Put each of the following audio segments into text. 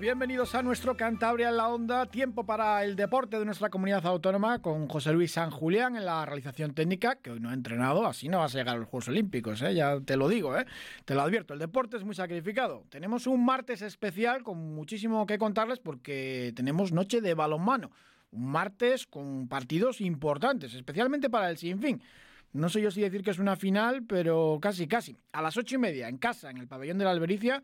Bienvenidos a nuestro Cantabria en la Onda, tiempo para el deporte de nuestra comunidad autónoma con José Luis San Julián en la realización técnica, que hoy no ha entrenado, así no vas a llegar a los Juegos Olímpicos, ¿eh? ya te lo digo, ¿eh? te lo advierto, el deporte es muy sacrificado. Tenemos un martes especial con muchísimo que contarles porque tenemos noche de balonmano, un martes con partidos importantes, especialmente para el Sinfín. No sé yo si decir que es una final, pero casi, casi. A las ocho y media, en casa, en el pabellón de la Albericia,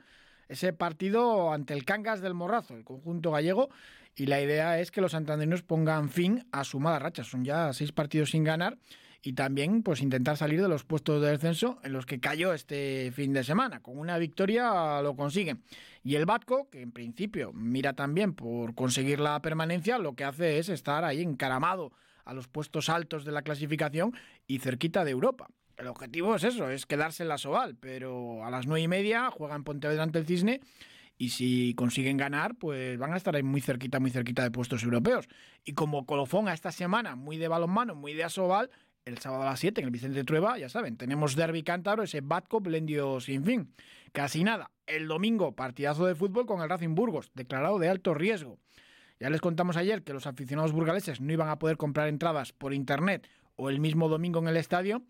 ese partido ante el Cangas del Morrazo, el conjunto gallego, y la idea es que los santanderinos pongan fin a su mala racha. Son ya seis partidos sin ganar y también pues intentar salir de los puestos de descenso en los que cayó este fin de semana. Con una victoria lo consiguen. Y el Batco, que en principio mira también por conseguir la permanencia, lo que hace es estar ahí encaramado a los puestos altos de la clasificación y cerquita de Europa. El objetivo es eso, es quedarse en la Soval, pero a las nueve y media juegan Pontevedra ante el Cisne y si consiguen ganar, pues van a estar ahí muy cerquita, muy cerquita de puestos europeos. Y como colofón a esta semana, muy de balonmano, muy de Asobal, el sábado a las 7 en el Vicente Trueba, ya saben, tenemos Derby Cántaro, ese Batco Blendio sin fin. Casi nada. El domingo, partidazo de fútbol con el Racing Burgos, declarado de alto riesgo. Ya les contamos ayer que los aficionados burgaleses no iban a poder comprar entradas por internet o el mismo domingo en el estadio.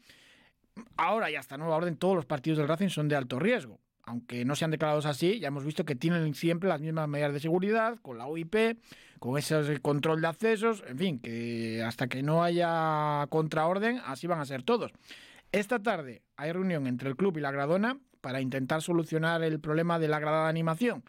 Ahora y hasta nueva orden todos los partidos del Racing son de alto riesgo. Aunque no sean declarados así, ya hemos visto que tienen siempre las mismas medidas de seguridad, con la UIP, con ese control de accesos, en fin, que hasta que no haya contraorden, así van a ser todos. Esta tarde hay reunión entre el club y la Gradona para intentar solucionar el problema de la grada de animación.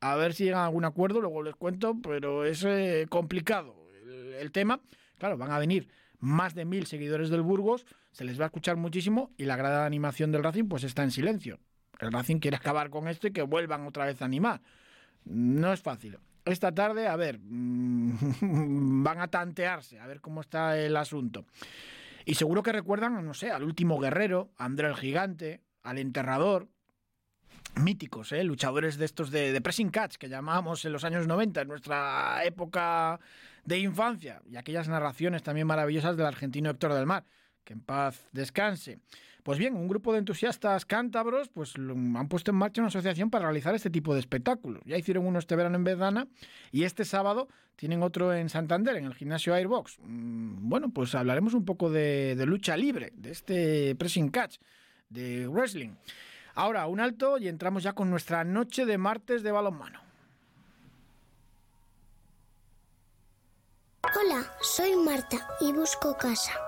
A ver si llegan a algún acuerdo, luego les cuento, pero es eh, complicado el, el tema. Claro, van a venir más de mil seguidores del Burgos, se les va a escuchar muchísimo y la grada de animación del Racing pues está en silencio. El Racing quiere acabar con esto y que vuelvan otra vez a animar. No es fácil. Esta tarde, a ver, mm, van a tantearse, a ver cómo está el asunto. Y seguro que recuerdan, no sé, al último guerrero, a André el Gigante, al enterrador, míticos, ¿eh? luchadores de estos de, pressing catch que llamábamos en los años 90, en nuestra época de infancia, y aquellas narraciones también maravillosas del argentino Héctor del Mar. Que en paz descanse. Pues bien, un grupo de entusiastas cántabros pues han puesto en marcha una asociación para realizar este tipo de espectáculos. Ya hicieron uno este verano en Bedana y este sábado tienen otro en Santander, en el gimnasio Airbox. Bueno, pues hablaremos un poco de, de lucha libre, de este pressing catch, de wrestling. Ahora, un alto y entramos ya con nuestra noche de martes de balonmano. Hola, soy Marta y busco casa.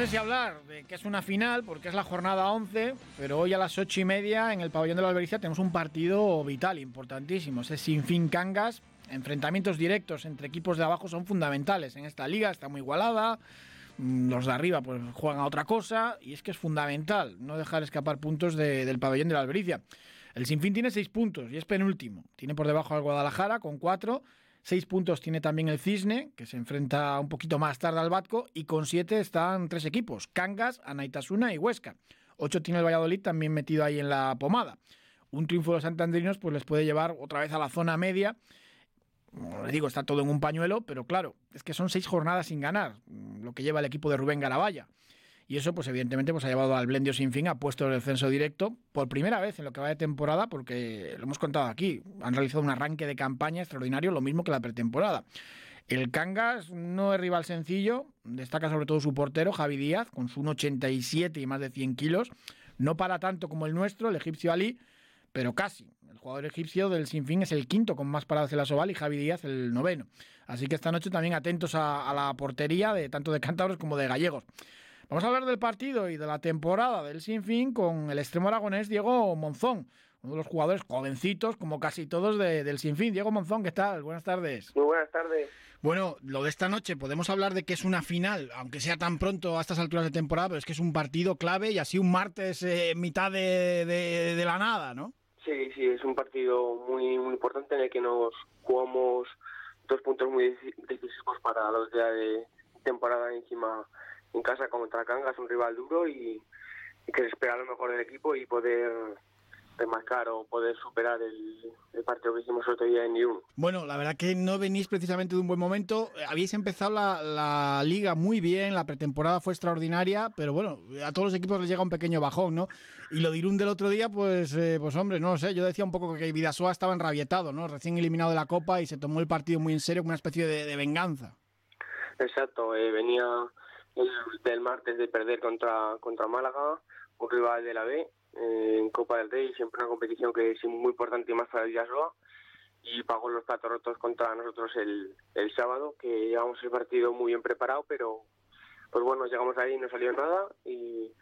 Sé si hablar de que es una final, porque es la jornada 11, pero hoy a las 8 y media en el pabellón de la Albericia tenemos un partido vital, importantísimo. Es sin fin Cangas. Enfrentamientos directos entre equipos de abajo son fundamentales en esta liga, está muy igualada. Los de arriba pues juegan a otra cosa y es que es fundamental no dejar escapar puntos de, del pabellón de la Albericia. El Sinfín tiene 6 puntos y es penúltimo. Tiene por debajo al Guadalajara con 4 Seis puntos tiene también el Cisne, que se enfrenta un poquito más tarde al Batco, y con siete están tres equipos, Cangas, Anaitasuna y Huesca. Ocho tiene el Valladolid también metido ahí en la pomada. Un triunfo de los santanderinos pues les puede llevar otra vez a la zona media. Como les digo, está todo en un pañuelo, pero claro, es que son seis jornadas sin ganar, lo que lleva el equipo de Rubén Garabaya. Y eso, pues evidentemente, pues ha llevado al Blendio sin fin a puesto el descenso directo por primera vez en lo que va de temporada, porque lo hemos contado aquí, han realizado un arranque de campaña extraordinario, lo mismo que la pretemporada. El Cangas no es rival sencillo, destaca sobre todo su portero, Javi Díaz, con su 1,87 y más de 100 kilos. No para tanto como el nuestro, el egipcio Ali, pero casi. El jugador egipcio del Sinfín es el quinto con más paradas en la Soval y Javi Díaz el noveno. Así que esta noche también atentos a, a la portería de tanto de cántabros como de gallegos. Vamos a hablar del partido y de la temporada del Sinfín con el extremo aragonés Diego Monzón. uno de los jugadores jovencitos, como casi todos del Sinfín. Diego Monzón, ¿qué tal? Buenas tardes. Muy buenas tardes. Bueno, lo de esta noche, podemos hablar de que es una final, aunque sea tan pronto a estas alturas de temporada, pero es que es un partido clave y así un martes eh, mitad de, la nada, ¿no? Sí, sí, es un partido muy, muy importante en el que nos jugamos dos puntos muy decisivos para los días de temporada encima en casa contra Cangas, un rival duro y, y que se espera lo mejor del equipo y poder marcar o poder superar el, partido que hicimos otro día en Irún. Bueno, la verdad que no venís precisamente de un buen momento. Habéis empezado la, liga muy bien, la pretemporada fue extraordinaria, pero bueno, a todos los equipos les llega un pequeño bajón, ¿no? Y lo de Irún del otro día, pues, eh, pues hombre, no sé, yo decía un poco que Vidasoa estaba enrabietado, ¿no? Recién eliminado de la Copa y se tomó el partido muy en serio, como una especie de, venganza. Exacto, eh, venía del martes de perder contra, contra Málaga, un rival de la B, en Copa del Rey, siempre una competición que es muy importante y más para el Villasoa y pagó los platos rotos contra nosotros el, el sábado, que llevamos el partido muy bien preparado, pero pues bueno, llegamos ahí y no salió nada y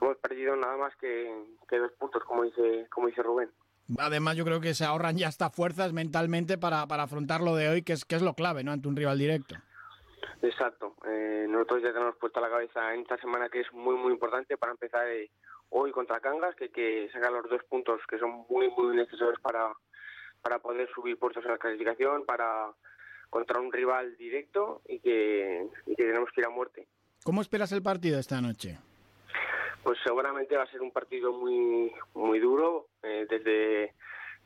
hemos perdido nada más que, que dos puntos, como dice, como dice Rubén. Además, yo creo que se ahorran ya hasta fuerzas mentalmente para, para afrontar lo de hoy, que es, que es lo clave, ¿no? Ante un rival directo. Exacto. Eh, nosotros ya tenemos puesta la cabeza en esta semana que es muy, muy importante para empezar eh, hoy contra Cangas, que hay que sacar los dos puntos que son muy, muy necesarios para, para poder subir puestos en la clasificación, para contra un rival directo y que, tenemos que ir a muerte. ¿Cómo esperas el partido esta noche? Pues seguramente va a ser un partido muy, muy duro, eh, desde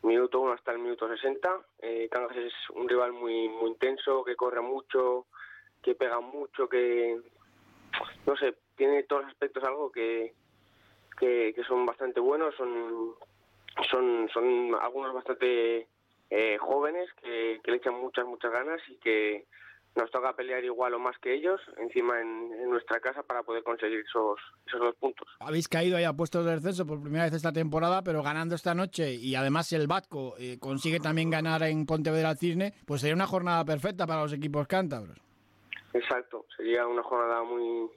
minuto 1 hasta el minuto 60. Eh, Cangas es un rival muy, muy intenso, que corre mucho, que pega mucho, que, no sé, tiene todos los aspectos algo que, que, son bastante buenos, son, son, son algunos bastante eh, jóvenes que, le echan muchas, muchas ganas y que nos toca pelear igual o más que ellos encima en, nuestra casa para poder conseguir esos, esos dos puntos. Habéis caído ahí a puestos de descenso por primera vez esta temporada, pero ganando esta noche y además el Batco eh, consigue también ganar en Pontevedra Cisne, pues sería una jornada perfecta para los equipos cántabros. Exacto, sería una jornada muy,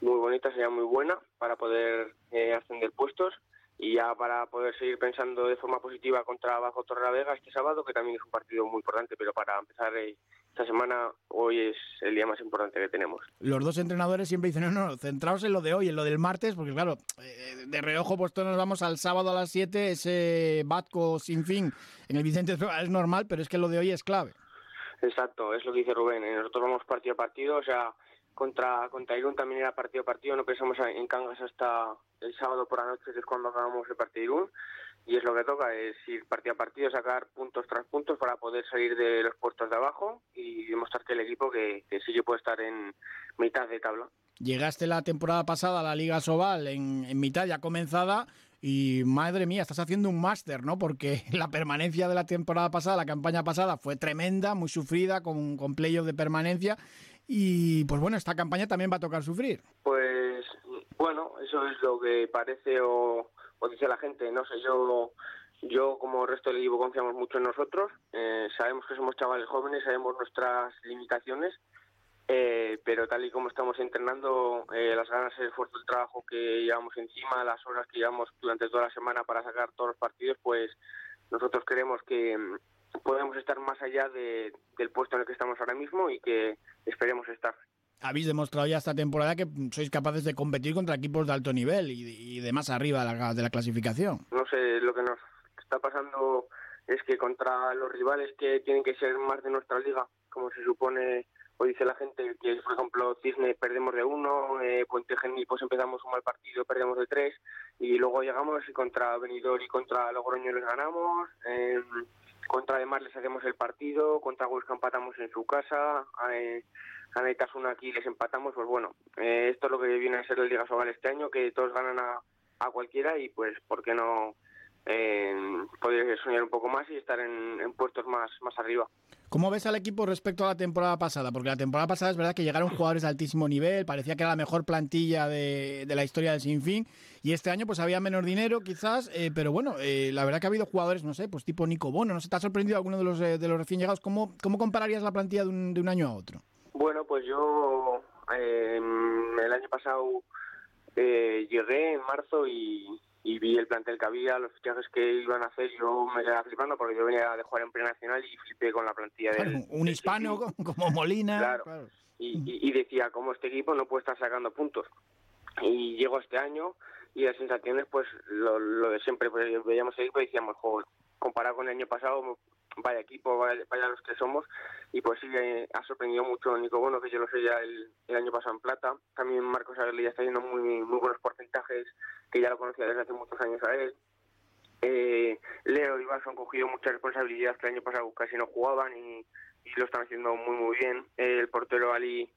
muy bonita, sería muy buena para poder eh, ascender puestos y ya para poder seguir pensando de forma positiva contra Bajo Vega este sábado, que también es un partido muy importante, pero para empezar eh, esta semana, hoy es el día más importante que tenemos. Los dos entrenadores siempre dicen, no, no, centraos en lo de hoy, en lo del martes, porque claro, eh, de reojo pues todos nos vamos al sábado a las 7, ese Batco sin fin en el Vicente es normal, pero es que lo de hoy es clave. Exacto, es lo que dice Rubén, nosotros vamos partido a partido, o sea, contra, contra Irún también era partido a partido, no pensamos en Cangas hasta el sábado por la noche, que es cuando acabamos el partido Irún, y es lo que toca, es ir partido a partido, sacar puntos tras puntos para poder salir de los puestos de abajo y demostrar que el equipo que, sí que puede estar en mitad de tabla. Llegaste la temporada pasada a la Liga Sobal en mitad ya comenzada, y madre mía, estás haciendo un máster, ¿no? Porque la permanencia de la temporada pasada, la campaña pasada, fue tremenda, muy sufrida, con, con playoff de permanencia. Y pues bueno, esta campaña también va a tocar sufrir. Pues bueno, eso es lo que parece o, dice la gente. No sé, yo yo como resto del equipo confiamos mucho en nosotros. Eh, sabemos que somos chavales jóvenes, sabemos nuestras limitaciones. Eh, pero tal y como estamos entrenando, eh, las ganas, el esfuerzo, el trabajo que llevamos encima, las horas que llevamos durante toda la semana para sacar todos los partidos, pues nosotros creemos que, podemos estar más allá del puesto en el que estamos ahora mismo y que esperemos estar. Habéis demostrado ya esta temporada que sois capaces de competir contra equipos de alto nivel y, de más arriba de la, de la clasificación. No sé, lo que nos está pasando es que contra los rivales que tienen que ser más de nuestra liga, como se supone o dice la gente que, por ejemplo, Cisne perdemos de uno, eh, Puente Genil pues empezamos un mal partido, perdemos de tres, y luego llegamos y contra Benidorm y contra Logroño les ganamos, eh, contra además les hacemos el partido, contra Huesca empatamos en su casa, eh, a Neitasuna aquí les empatamos, pues bueno, eh, esto es lo que viene a ser el Liga Sobal este año, que todos ganan a, a cualquiera y pues, ¿por qué no eh, poder soñar un poco más y estar en, en puestos más, más arriba? ¿Cómo ves al equipo respecto a la temporada pasada? Porque la temporada pasada es verdad que llegaron jugadores de altísimo nivel, parecía que era la mejor plantilla de, la historia del Sinfín, y este año pues había menos dinero quizás, eh, pero bueno, eh, la verdad que ha habido jugadores, no sé, pues tipo Nico Bono, ¿no sé, te ha sorprendido alguno de los, eh, de los recién llegados? ¿Cómo, ¿Cómo compararías la plantilla de un, de un año a otro? Bueno, pues yo el año pasado llegué en marzo y, y vi el plantel que había, los fichajes que iban a hacer, yo me quedaba flipando porque yo venía de jugar en Nacional y flipé con la plantilla del, Un hispano como Molina. Claro. Y, decía, ¿cómo este equipo no puede estar sacando puntos? Y llego este año y las sensaciones, pues lo, de siempre, pues veíamos el equipo y decíamos, joder, comparado con el año pasado, vaya equipo, vaya, los que somos, y pues sí, eh, ha sorprendido mucho Nico Bono, que yo lo sé ya el, año pasado en plata, también Marcos Aguirre ya está yendo muy, muy buenos porcentajes, que ya lo conocía desde hace muchos años a él. Eh, Leo y Vaso han cogido muchas responsabilidades que el año pasado casi no jugaban y, lo están haciendo muy muy bien. el portero Ali,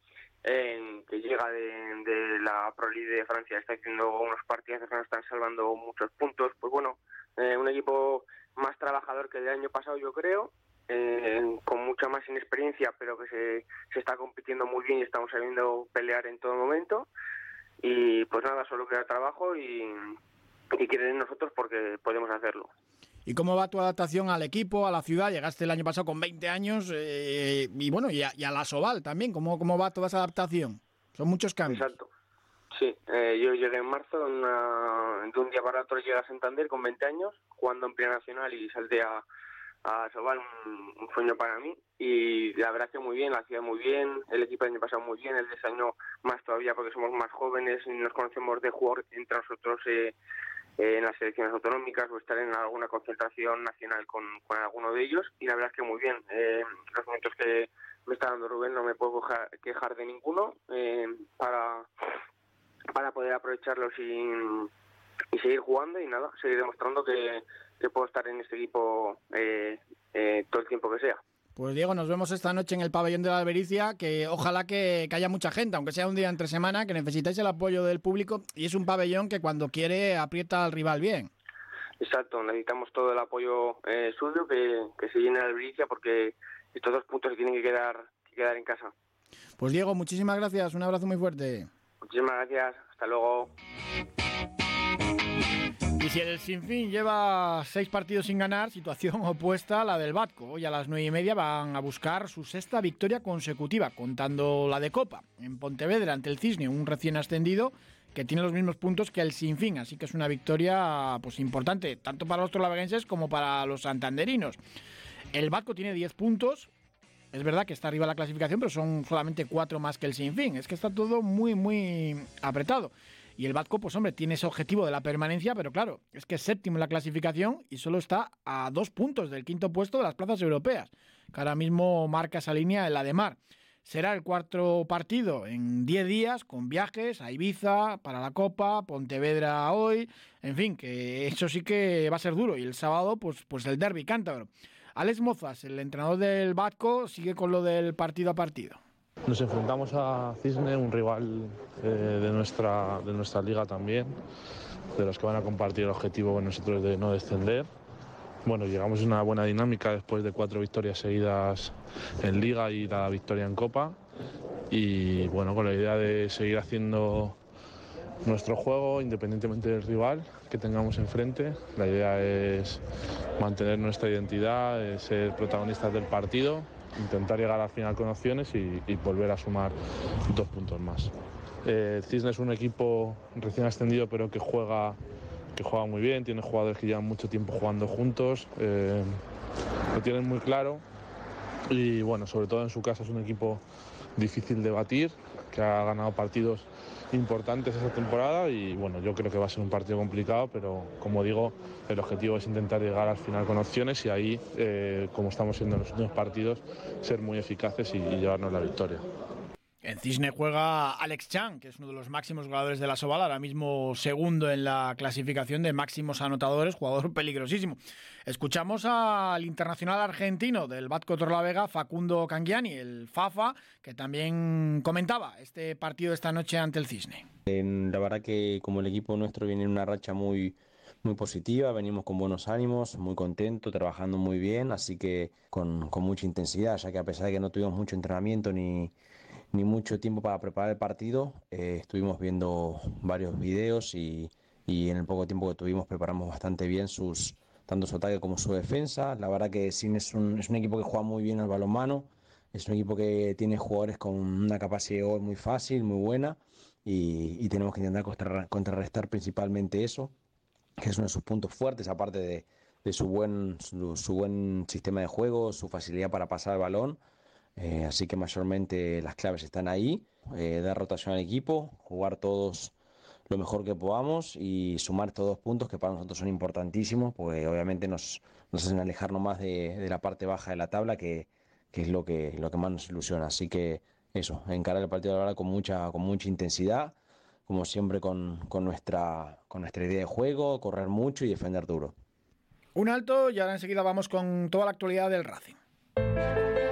que llega de, la Pro League de Francia, está haciendo unos partidos que están salvando muchos puntos. Pues bueno, eh, un equipo más trabajador que el año pasado, yo creo, eh, con mucha más inexperiencia, pero que se, se está compitiendo muy bien y estamos sabiendo pelear en todo momento. Y pues nada, solo queda trabajo y, y quieren nosotros porque podemos hacerlo. ¿Y cómo va tu adaptación al equipo, a la ciudad? Llegaste el año pasado con 20 años eh, y bueno, y a, la Soval también. ¿Cómo, ¿Cómo va toda esa adaptación? Son muchos cambios. Exacto. Sí, eh, yo llegué en marzo, de un día para otro llegué a Santander con 20 años, jugando en Primera Nacional y salté a, a un, sueño para mí. Y la verdad que muy bien, la ciudad muy bien, el equipo el año pasado muy bien, el de año más todavía porque somos más jóvenes y nos conocemos de jugar entre nosotros eh, en las selecciones autonómicas o estar en alguna concentración nacional con, con alguno de ellos. Y la verdad que muy bien, eh, los momentos que me está dando Rubén no me puedo quejar de ninguno eh, para, para poder aprovecharlos y, y seguir jugando y nada, seguir demostrando que que puedo estar en este equipo eh, eh, todo el tiempo que sea. Pues Diego, nos vemos esta noche en el pabellón de la Albericia, que ojalá que, haya mucha gente, aunque sea un día entre semana, que necesitáis el apoyo del público y es un pabellón que cuando quiere aprieta al rival bien. Exacto, necesitamos todo el apoyo eh, suyo, que, que, se llene la Albericia, porque estos dos puntos tienen que quedar, que quedar en casa. Pues Diego, muchísimas gracias, un abrazo muy fuerte. Muchísimas gracias, hasta luego. Y si el Sinfín lleva seis partidos sin ganar, situación opuesta a la del Batco. Hoy a las nueve y media van a buscar su sexta victoria consecutiva, contando la de Copa. En Pontevedra ante el Cisne, un recién ascendido que tiene los mismos puntos que el Sinfín. Así que es una victoria pues importante, tanto para los trolaveguenses como para los santanderinos. El Batco tiene 10 puntos. Es verdad que está arriba la clasificación, pero son solamente cuatro más que el Sinfín. Es que está todo muy, muy apretado. Y el Batco, pues hombre, tiene ese objetivo de la permanencia, pero claro, es que es séptimo en la clasificación y solo está a dos puntos del quinto puesto de las plazas europeas, que ahora mismo marca esa línea en la de mar. Será el cuarto partido en 10 días, con viajes a Ibiza para la Copa, Pontevedra hoy, en fin, que eso sí que va a ser duro. Y el sábado, pues, pues el derby cántabro. Alex Mozas, el entrenador del Batco, sigue con lo del partido a partido. Nos enfrentamos a Cisne, un rival eh, de, nuestra, de nuestra liga también, de los que van a compartir el objetivo con nosotros de no descender. Bueno, llegamos a una buena dinámica después de cuatro victorias seguidas en liga y la victoria en copa. Y bueno, con la idea de seguir haciendo nuestro juego independientemente del rival que tengamos enfrente. La idea es mantener nuestra identidad, ser protagonistas del partido intentar llegar al final con opciones y, volver a sumar dos puntos más. Eh, Cisne es un equipo recién ascendido pero que juega, que juega muy bien, tiene jugadores que llevan mucho tiempo jugando juntos, eh, lo tienen muy claro y bueno, sobre todo en su casa es un equipo difícil de batir, que ha ganado partidos importantes esta temporada y bueno, yo creo que va a ser un partido complicado, pero como digo, el objetivo es intentar llegar al final con opciones y ahí, eh, como estamos siendo en los últimos partidos, ser muy eficaces y llevarnos la victoria. En Cisne juega Alex Chang, que es uno de los máximos jugadores de la Soval, ahora mismo segundo en la clasificación de máximos anotadores, jugador peligrosísimo. Escuchamos al internacional argentino del Batco Torlavega, Facundo Cangiani, el Fafa, que también comentaba este partido esta noche ante el Cisne. La verdad que como el equipo nuestro viene en una racha muy, muy positiva, venimos con buenos ánimos, muy contentos, trabajando muy bien, así que con, con mucha intensidad, ya que a pesar de que no tuvimos mucho entrenamiento ni ni mucho tiempo para preparar el partido. Eh, estuvimos viendo varios videos y, en el poco tiempo que tuvimos preparamos bastante bien sus tanto su ataque como su defensa. La verdad que Sin es un, es un equipo que juega muy bien al balonmano, es un equipo que tiene jugadores con una capacidad de gol muy fácil, muy buena y, tenemos que intentar contrarrestar principalmente eso. que es uno de sus puntos fuertes, aparte de, de su, buen, su, buen sistema de juego, su facilidad para pasar el balón. Eh, así que mayormente las claves están ahí, eh, dar rotación al equipo, jugar todos lo mejor que podamos y sumar estos dos puntos que para nosotros son importantísimos, porque obviamente nos, nos hacen alejarnos más de, la parte baja de la tabla, que, es lo que, lo que más nos ilusiona. Así que eso, encarar el partido de la con mucha, con mucha intensidad, como siempre con, con, nuestra, con nuestra idea de juego, correr mucho y defender duro. Un alto y ahora enseguida vamos con toda la actualidad del Racing.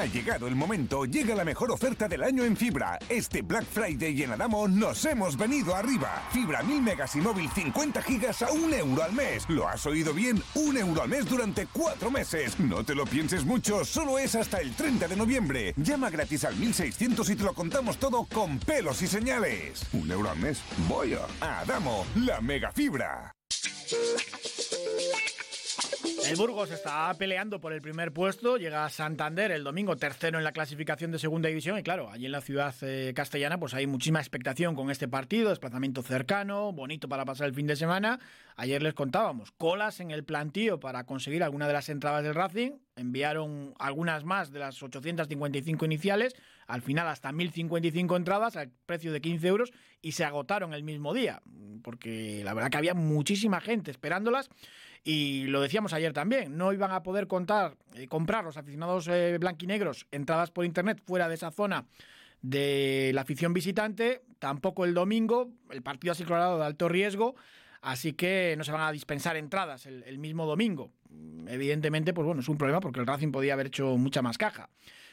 Ha llegado el momento, llega la mejor oferta del año en fibra. Este Black Friday en Adamo nos hemos venido arriba. Fibra 1000 megas y móvil 50 gigas a un euro al mes. ¿Lo has oído bien? Un euro al mes durante cuatro meses. No te lo pienses mucho, solo es hasta el 30 de noviembre. Llama gratis al 1600 y te lo contamos todo con pelos y señales. Un euro al mes. Voy a Adamo, la mega fibra. El Burgos está peleando por el primer puesto, llega a Santander el domingo tercero en la clasificación de segunda división y claro, allí en la ciudad eh, castellana pues hay muchísima expectación con este partido, desplazamiento cercano, bonito para pasar el fin de semana. Ayer les contábamos, colas en el plantío para conseguir alguna de las entradas del Racing, enviaron algunas más de las 855 iniciales, al final hasta 1055 entradas al precio de 15 euros y se agotaron el mismo día, porque la verdad que había muchísima gente esperándolas. Y lo decíamos ayer también, no iban a poder contar, eh, comprar los aficionados eh, blanquinegros entradas por internet fuera de esa zona de la afición visitante, tampoco el domingo, el partido ha sido declarado de alto riesgo, así que no se van a dispensar entradas el, el mismo domingo. Evidentemente, pues bueno, es un problema porque el Racing podía haber hecho mucha más caja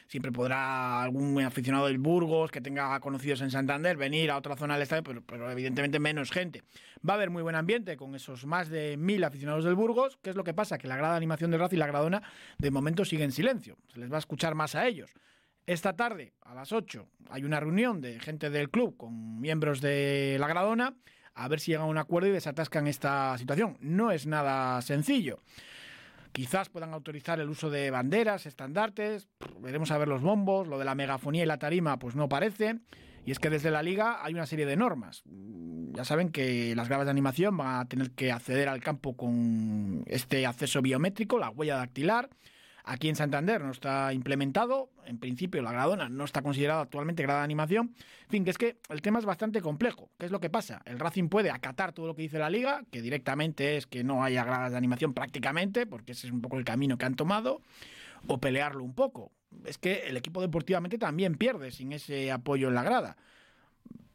siempre podrá algún aficionado del Burgos que tenga conocidos en Santander venir a otra zona del estadio, pero, evidentemente menos gente. Va a haber muy buen ambiente con esos más de mil aficionados del Burgos. ¿Qué es lo que pasa? Que la grada de animación del Racing y la Gradona de momento sigue en silencio. Se les va a escuchar más a ellos. Esta tarde, a las 8, hay una reunión de gente del club con miembros de la Gradona a ver si llegan a un acuerdo y desatascan esta situación. No es nada sencillo. Quizás puedan autorizar el uso de banderas, estandartes, veremos a ver los bombos, lo de la megafonía y la tarima pues no parece. Y es que desde la liga hay una serie de normas. Ya saben que las gradas de animación van a tener que acceder al campo con este acceso biométrico, la huella dactilar. Aquí en Santander no está implementado. En principio, la gradona no está considerada actualmente grada de animación. En fin, que es que el tema es bastante complejo. ¿Qué es lo que pasa? El Racing puede acatar todo lo que dice la liga, que directamente es que no haya gradas de animación prácticamente, porque ese es un poco el camino que han tomado, o pelearlo un poco. Es que el equipo deportivamente también pierde sin ese apoyo en la grada.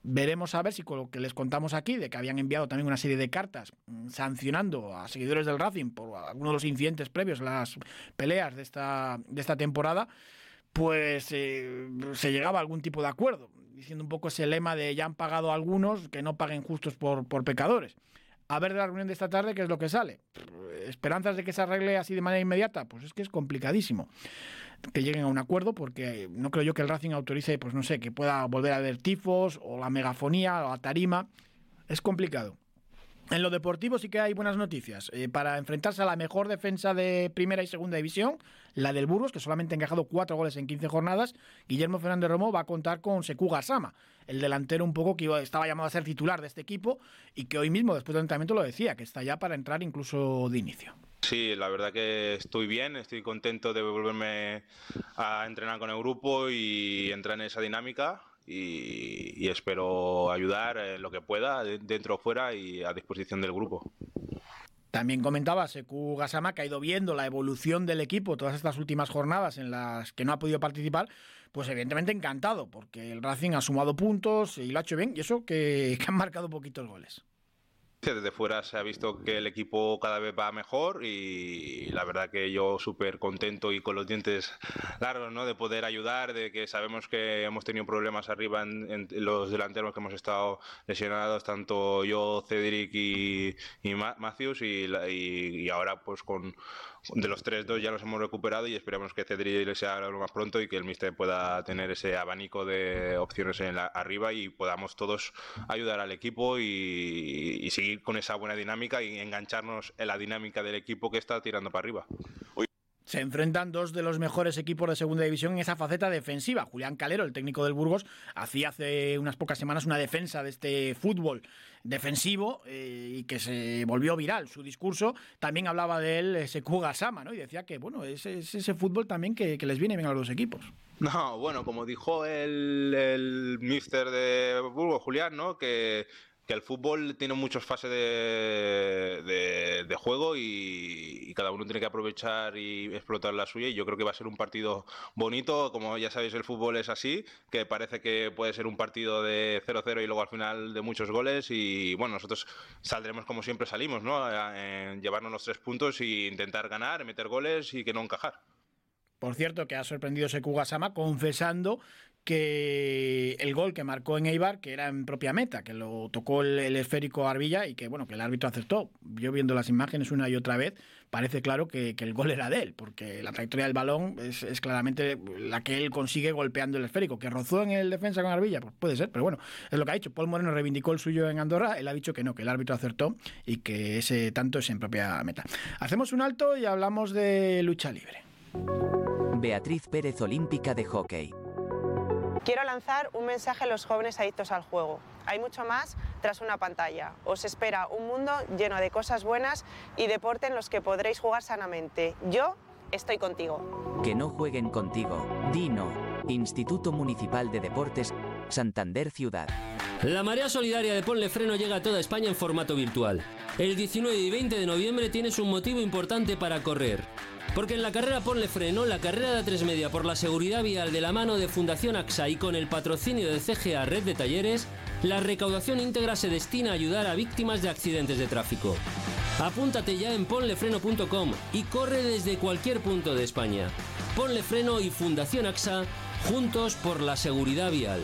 Veremos a ver si con lo que les contamos aquí, de que habían enviado también una serie de cartas mm, sancionando a seguidores del Racing por algunos de los incidentes previos a las peleas de esta, de esta temporada, pues eh, se llegaba a algún tipo de acuerdo, diciendo un poco ese lema de ya han pagado algunos, que no paguen justos por, por pecadores. A ver de la reunión de esta tarde qué es lo que sale. ¿Esperanzas de que se arregle así de manera inmediata? Pues es que es complicadísimo que lleguen a un acuerdo porque no creo yo que el Racing autorice, pues no sé, que pueda volver a haber tifos o la megafonía o la tarima. Es complicado. En lo deportivo sí que hay buenas noticias. Eh, para enfrentarse a la mejor defensa de primera y segunda división, la del Burgos, que solamente ha encajado cuatro goles en 15 jornadas, Guillermo Fernández Romo va a contar con Seku Gasama, el delantero un poco que estaba llamado a ser titular de este equipo y que hoy mismo, después del entrenamiento, lo decía, que está ya para entrar incluso de inicio. Sí, la verdad que estoy bien, estoy contento de volverme a entrenar con el grupo y entrar en esa dinámica y, espero ayudar en lo que pueda, dentro o fuera y a disposición del grupo. También comentaba Seku Gasama que ha ido viendo la evolución del equipo todas estas últimas jornadas en las que no ha podido participar, pues evidentemente encantado, porque el Racing ha sumado puntos y lo ha hecho bien, y eso que han marcado poquitos goles. Desde fuera se ha visto que el equipo cada vez va mejor y la verdad que yo súper contento y con los dientes largos ¿no? de poder ayudar, de que sabemos que hemos tenido problemas arriba en, los delanteros que hemos estado lesionados, tanto yo, Cedric y, y Matthews y, y, ahora pues con de los tres dos ya nos hemos recuperado y esperamos que Cedric sea lo más pronto y que el Mister pueda tener ese abanico de opciones en la, arriba y podamos todos ayudar al equipo y seguir con esa buena dinámica y engancharnos en la dinámica del equipo que está tirando para arriba. Se enfrentan dos de los mejores equipos de segunda división en esa faceta defensiva. Julián Calero, el técnico del Burgos, hacía hace unas pocas semanas una defensa de este fútbol defensivo eh, y que se volvió viral. Su discurso también hablaba de él, ese Kuga Sama, ¿no? Y decía que, bueno, es, ese fútbol también que, les viene bien a los equipos. No, bueno, como dijo el, el mister de Burgos, Julián, ¿no? Que que el fútbol tiene muchas fases de, juego y, cada uno tiene que aprovechar y explotar la suya y yo creo que va a ser un partido bonito, como ya sabéis el fútbol es así, que parece que puede ser un partido de 0-0 y luego al final de muchos goles y bueno, nosotros saldremos como siempre salimos, ¿no? Llevarnos los tres puntos e intentar ganar, meter goles y que no encajar. Por cierto, que ha sorprendido Sekuga-sama confesando que el gol que marcó en Eibar, que era en propia meta, que lo tocó el, esférico Arbilla y que bueno, que el árbitro acertó. Yo viendo las imágenes una y otra vez, parece claro que, el gol era de él, porque la trayectoria del balón es, claramente la que él consigue golpeando el esférico. ¿Que rozó en el defensa con Arbilla? Pues puede ser, pero bueno, es lo que ha dicho. Paul Moreno reivindicó el suyo en Andorra, él ha dicho que no, que el árbitro acertó y que ese tanto es en propia meta. Hacemos un alto y hablamos de lucha libre. Beatriz Pérez Olímpica de Hockey. Quiero lanzar un mensaje a los jóvenes adictos al juego. Hay mucho más tras una pantalla. Os espera un mundo lleno de cosas buenas y deporte en los que podréis jugar sanamente. Yo estoy contigo. Que no jueguen contigo. Dino, Instituto Municipal de Deportes, Santander Ciudad. La Marea Solidaria de Ponle Freno llega a toda España en formato virtual. El 19 y 20 de noviembre tienes un motivo importante para correr. Porque en la carrera Ponle Freno, la carrera de tres media por la seguridad vial de la mano de Fundación AXA y con el patrocinio de CGA Red de Talleres, la recaudación íntegra se destina a ayudar a víctimas de accidentes de tráfico. Apúntate ya en ponlefreno.com y corre desde cualquier punto de España. Ponle Freno y Fundación AXA, juntos por la seguridad vial.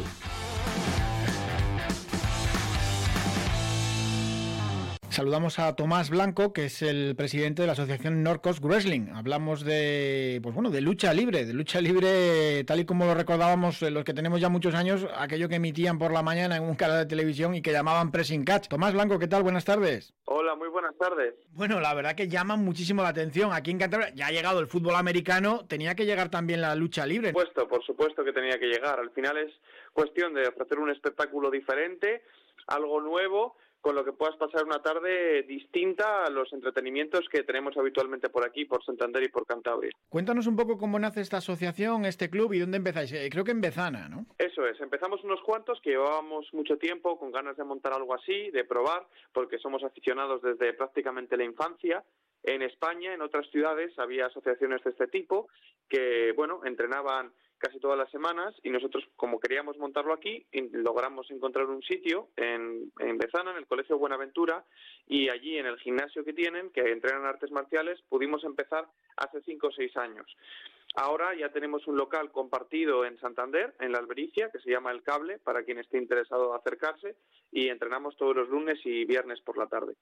Saludamos a Tomás Blanco, que es el presidente de la asociación Norcos Wrestling. Hablamos de, pues bueno, de lucha libre, de lucha libre tal y como lo recordábamos los que tenemos ya muchos años, aquello que emitían por la mañana en un canal de televisión y que llamaban Pressing Catch. Tomás Blanco, ¿qué tal? Buenas tardes. Hola, muy buenas tardes. Bueno, la verdad que llaman muchísimo la atención. Aquí en Cantabria ya ha llegado el fútbol americano, tenía que llegar también la lucha libre. Por supuesto, por supuesto que tenía que llegar. Al final es cuestión de ofrecer un espectáculo diferente, algo nuevo con lo que puedas pasar una tarde distinta a los entretenimientos que tenemos habitualmente por aquí, por Santander y por Cantabria. Cuéntanos un poco cómo nace esta asociación, este club y dónde empezáis. Eh, creo que en Bezana, ¿no? Eso es, empezamos unos cuantos que llevábamos mucho tiempo con ganas de montar algo así, de probar, porque somos aficionados desde prácticamente la infancia. En España, en otras ciudades, había asociaciones de este tipo que, bueno, entrenaban casi todas las semanas y nosotros, como queríamos montarlo aquí, logramos encontrar un sitio en, en Bezana, en el Colegio Buenaventura, y allí en el gimnasio que tienen, que entrenan artes marciales, pudimos empezar hace cinco o seis años. Ahora ya tenemos un local compartido en Santander, en la Albericia, que se llama El Cable, para quien esté interesado acercarse, y entrenamos todos los lunes y viernes por la tarde.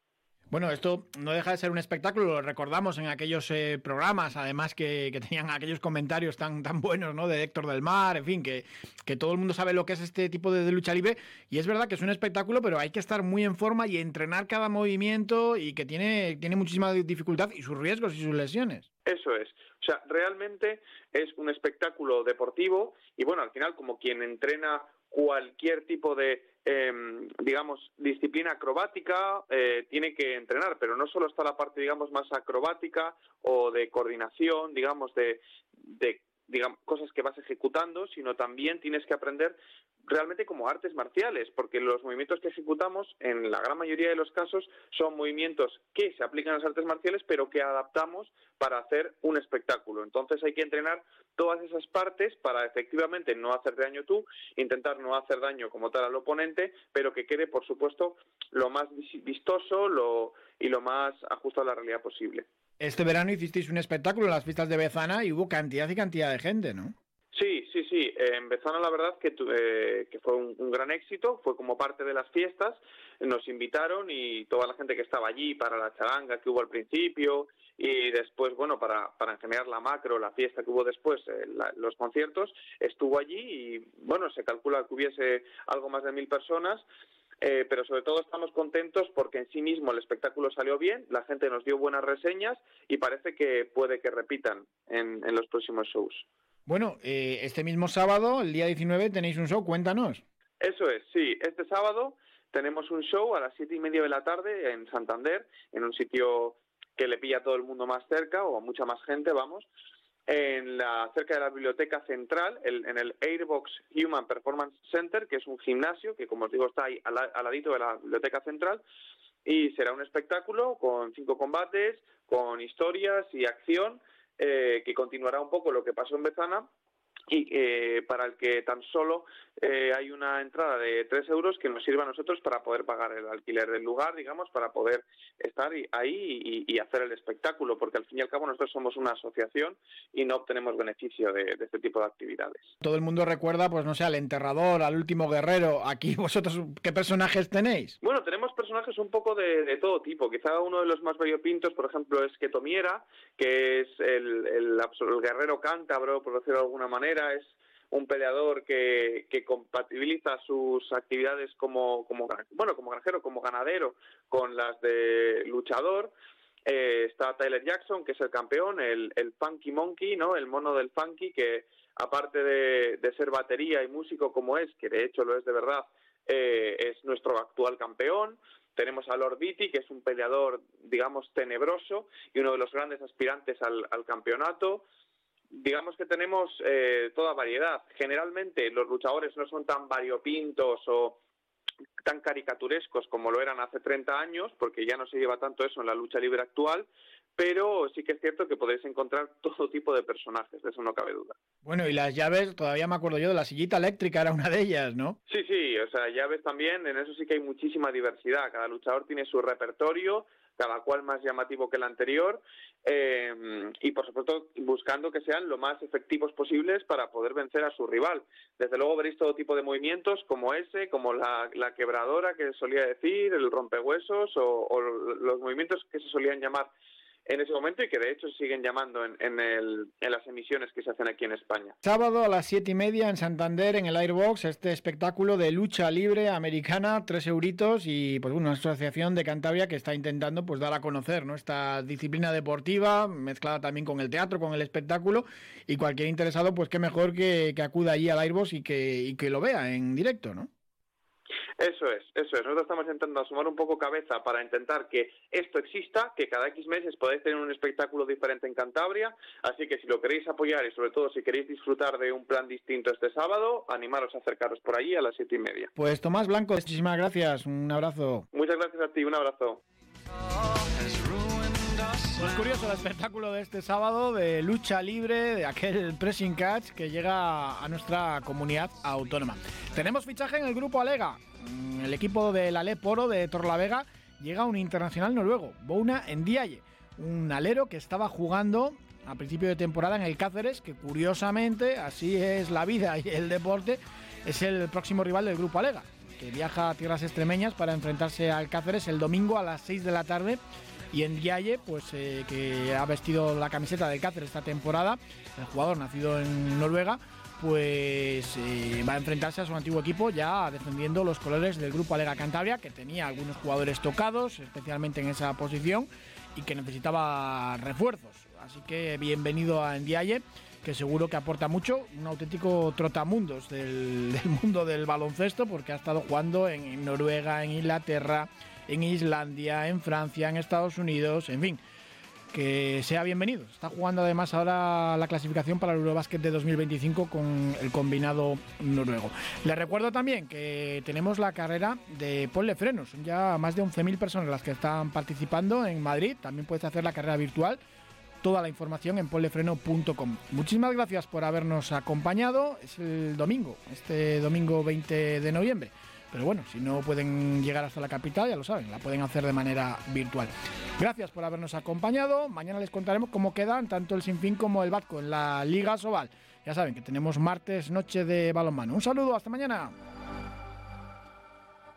Bueno, esto no deja de ser un espectáculo, lo recordamos en aquellos eh, programas, además que, tenían aquellos comentarios tan, tan buenos, ¿no? De Héctor del Mar, en fin, que, que todo el mundo sabe lo que es este tipo de, lucha libre. Y es verdad que es un espectáculo, pero hay que estar muy en forma y entrenar cada movimiento y que tiene, tiene muchísima dificultad y sus riesgos y sus lesiones. Eso es. O sea, realmente es un espectáculo deportivo y bueno, al final como quien entrena cualquier tipo de, em, digamos, disciplina acrobática, eh, tiene que entrenar, pero no solo está la parte, digamos, más acrobática o de coordinación, digamos, de, de digamos, cosas que vas ejecutando, sino también tienes que aprender realmente como artes marciales, porque los movimientos que ejecutamos, en la gran mayoría de los casos, son movimientos que se aplican a las artes marciales, pero que adaptamos para hacer un espectáculo. Entonces hay que entrenar todas esas partes para efectivamente no hacer daño tú, intentar no hacer daño como tal al oponente, pero que quede, por supuesto, lo más vistoso lo, y lo más ajustado a la realidad posible. Este verano hicisteis un espectáculo en las fiestas de Bezana y hubo cantidad y cantidad de gente, ¿no? Sí, sí, sí. En Bezana la verdad que, eh, que fue un, gran éxito, fue como parte de las fiestas, nos invitaron y toda la gente que estaba allí para la charanga que hubo al principio y después, bueno, para, para en general la macro, la fiesta que hubo después, eh, los conciertos, estuvo allí y, bueno, se calcula que hubiese algo más de mil personas eh, pero sobre todo estamos contentos porque en sí mismo el espectáculo salió bien, la gente nos dio buenas reseñas y parece que puede que repitan en, los próximos shows. Bueno, eh, este mismo sábado, el día 19, tenéis un show, cuéntanos. Eso es, sí, este sábado tenemos un show a las siete y media de la tarde en Santander, en un sitio que le pilla a todo el mundo más cerca o a mucha más gente, vamos, en la, cerca de la biblioteca central, en el Airbox Human Performance Center, que es un gimnasio que, como os digo, está ahí al, ladito de la biblioteca central. Y será un espectáculo con cinco combates, con historias y acción, eh, que continuará un poco lo que pasó en Bezana y eh, para el que tan solo eh, hay una entrada de 3 euros que nos sirva a nosotros para poder pagar el alquiler del lugar, digamos, para poder estar ahí y, hacer el espectáculo, porque al fin y al cabo nosotros somos una asociación y no obtenemos beneficio de, este tipo de actividades. Todo el mundo recuerda, pues no sé, al enterrador, al último guerrero. Aquí vosotros, ¿qué personajes tenéis? Bueno, tenemos personajes un poco de, todo tipo. Quizá uno de los más variopintos, por ejemplo, es Ketomiera, que es el, el, el guerrero cántabro, por decirlo de alguna manera es un peleador que, que compatibiliza sus actividades como, como, bueno, como granjero, como ganadero, con las de luchador. Eh, está Tyler Jackson, que es el campeón, el, el Funky Monkey, ¿no? El mono del Funky, que aparte de, de, ser batería y músico como es, que de hecho lo es de verdad, eh, es nuestro actual campeón. Tenemos a Lord Beatty, que es un peleador, digamos, tenebroso y uno de los grandes aspirantes al, al campeonato digamos que tenemos eh, toda variedad. Generalmente los luchadores no son tan variopintos o tan caricaturescos como lo eran hace 30 años, porque ya no se lleva tanto eso en la lucha libre actual, pero sí que es cierto que podéis encontrar todo tipo de personajes, de eso no cabe duda. Bueno, y las llaves, todavía me acuerdo yo de la sillita eléctrica, era una de ellas, ¿no? Sí, sí, o sea, llaves también, en eso sí que hay muchísima diversidad, cada luchador tiene su repertorio, cada cual más llamativo que el anterior, eh, y por supuesto buscando que sean lo más efectivos posibles para poder vencer a su rival. Desde luego veréis todo tipo de movimientos como ese, como la, quebradora que solía decir, el rompehuesos o los movimientos que se solían llamar en ese momento y que de hecho siguen llamando en, en, las emisiones que se hacen aquí en España. Sábado a las siete y media en Santander, en el Airbox, este espectáculo de lucha libre americana, tres euritos y pues una asociación de Cantabria que está intentando pues dar a conocer ¿no? esta disciplina deportiva mezclada también con el teatro, con el espectáculo y cualquier interesado pues qué mejor que, que acuda allí al Airbox y que, y que lo vea en directo, ¿no? Eso es, eso es. Nosotros estamos intentando asomar un poco cabeza para intentar que esto exista, que cada X meses podáis tener un espectáculo diferente en Cantabria. Así que si lo queréis apoyar y sobre todo si queréis disfrutar de un plan distinto este sábado, animaros a acercaros por allí a las siete y media. Pues Tomás Blanco, muchísimas gracias. Un abrazo. Muchas gracias a ti, un abrazo. Pues curioso el espectáculo de este sábado de lucha libre, de aquel pressing catch que llega a nuestra comunidad autónoma. Tenemos fichaje en el grupo Alega. Mm, el equipo del Ale Poro de Torlavega llega un internacional noruego, Bouna Ndiaye, un alero que estaba jugando a principio de temporada en el Cáceres, que curiosamente, así es la vida y el deporte, es el próximo rival del grupo Alega, que viaja a tierras extremeñas para enfrentarse al Cáceres el domingo a las 6 de la tarde. Y en Ndiaye, pues eh, que ha vestido la camiseta del Cáceres esta temporada, el jugador nacido en Noruega, pues eh, va a enfrentarse a su antiguo equipo ya defendiendo los colores del grupo Alega Cantabria, que tenía algunos jugadores tocados, especialmente en esa posición, y que necesitaba refuerzos. Así que bienvenido a Ndiaye, que seguro que aporta mucho, un auténtico trotamundos del, del mundo del baloncesto, porque ha estado jugando en Noruega, en Inglaterra, en Islandia, en Francia, en Estados Unidos, en fin que sea bienvenido. Está jugando además ahora la clasificación para el Eurobásquet de 2025 con el combinado noruego. Les recuerdo también que tenemos la carrera de Ponle Frenos. Son ya más de 11.000 personas las que están participando en Madrid. También puedes hacer la carrera virtual. Toda la información en ponlefreno.com. Muchísimas gracias por habernos acompañado. Es el domingo, este domingo 20 de noviembre. Pero bueno, si no pueden llegar hasta la capital, ya lo saben, la pueden hacer de manera virtual. Gracias por habernos acompañado. Mañana les contaremos cómo quedan tanto el Sinfín como el Batco en la Liga Sobal. Ya saben que tenemos martes, noche de balonmano. Un saludo, hasta mañana.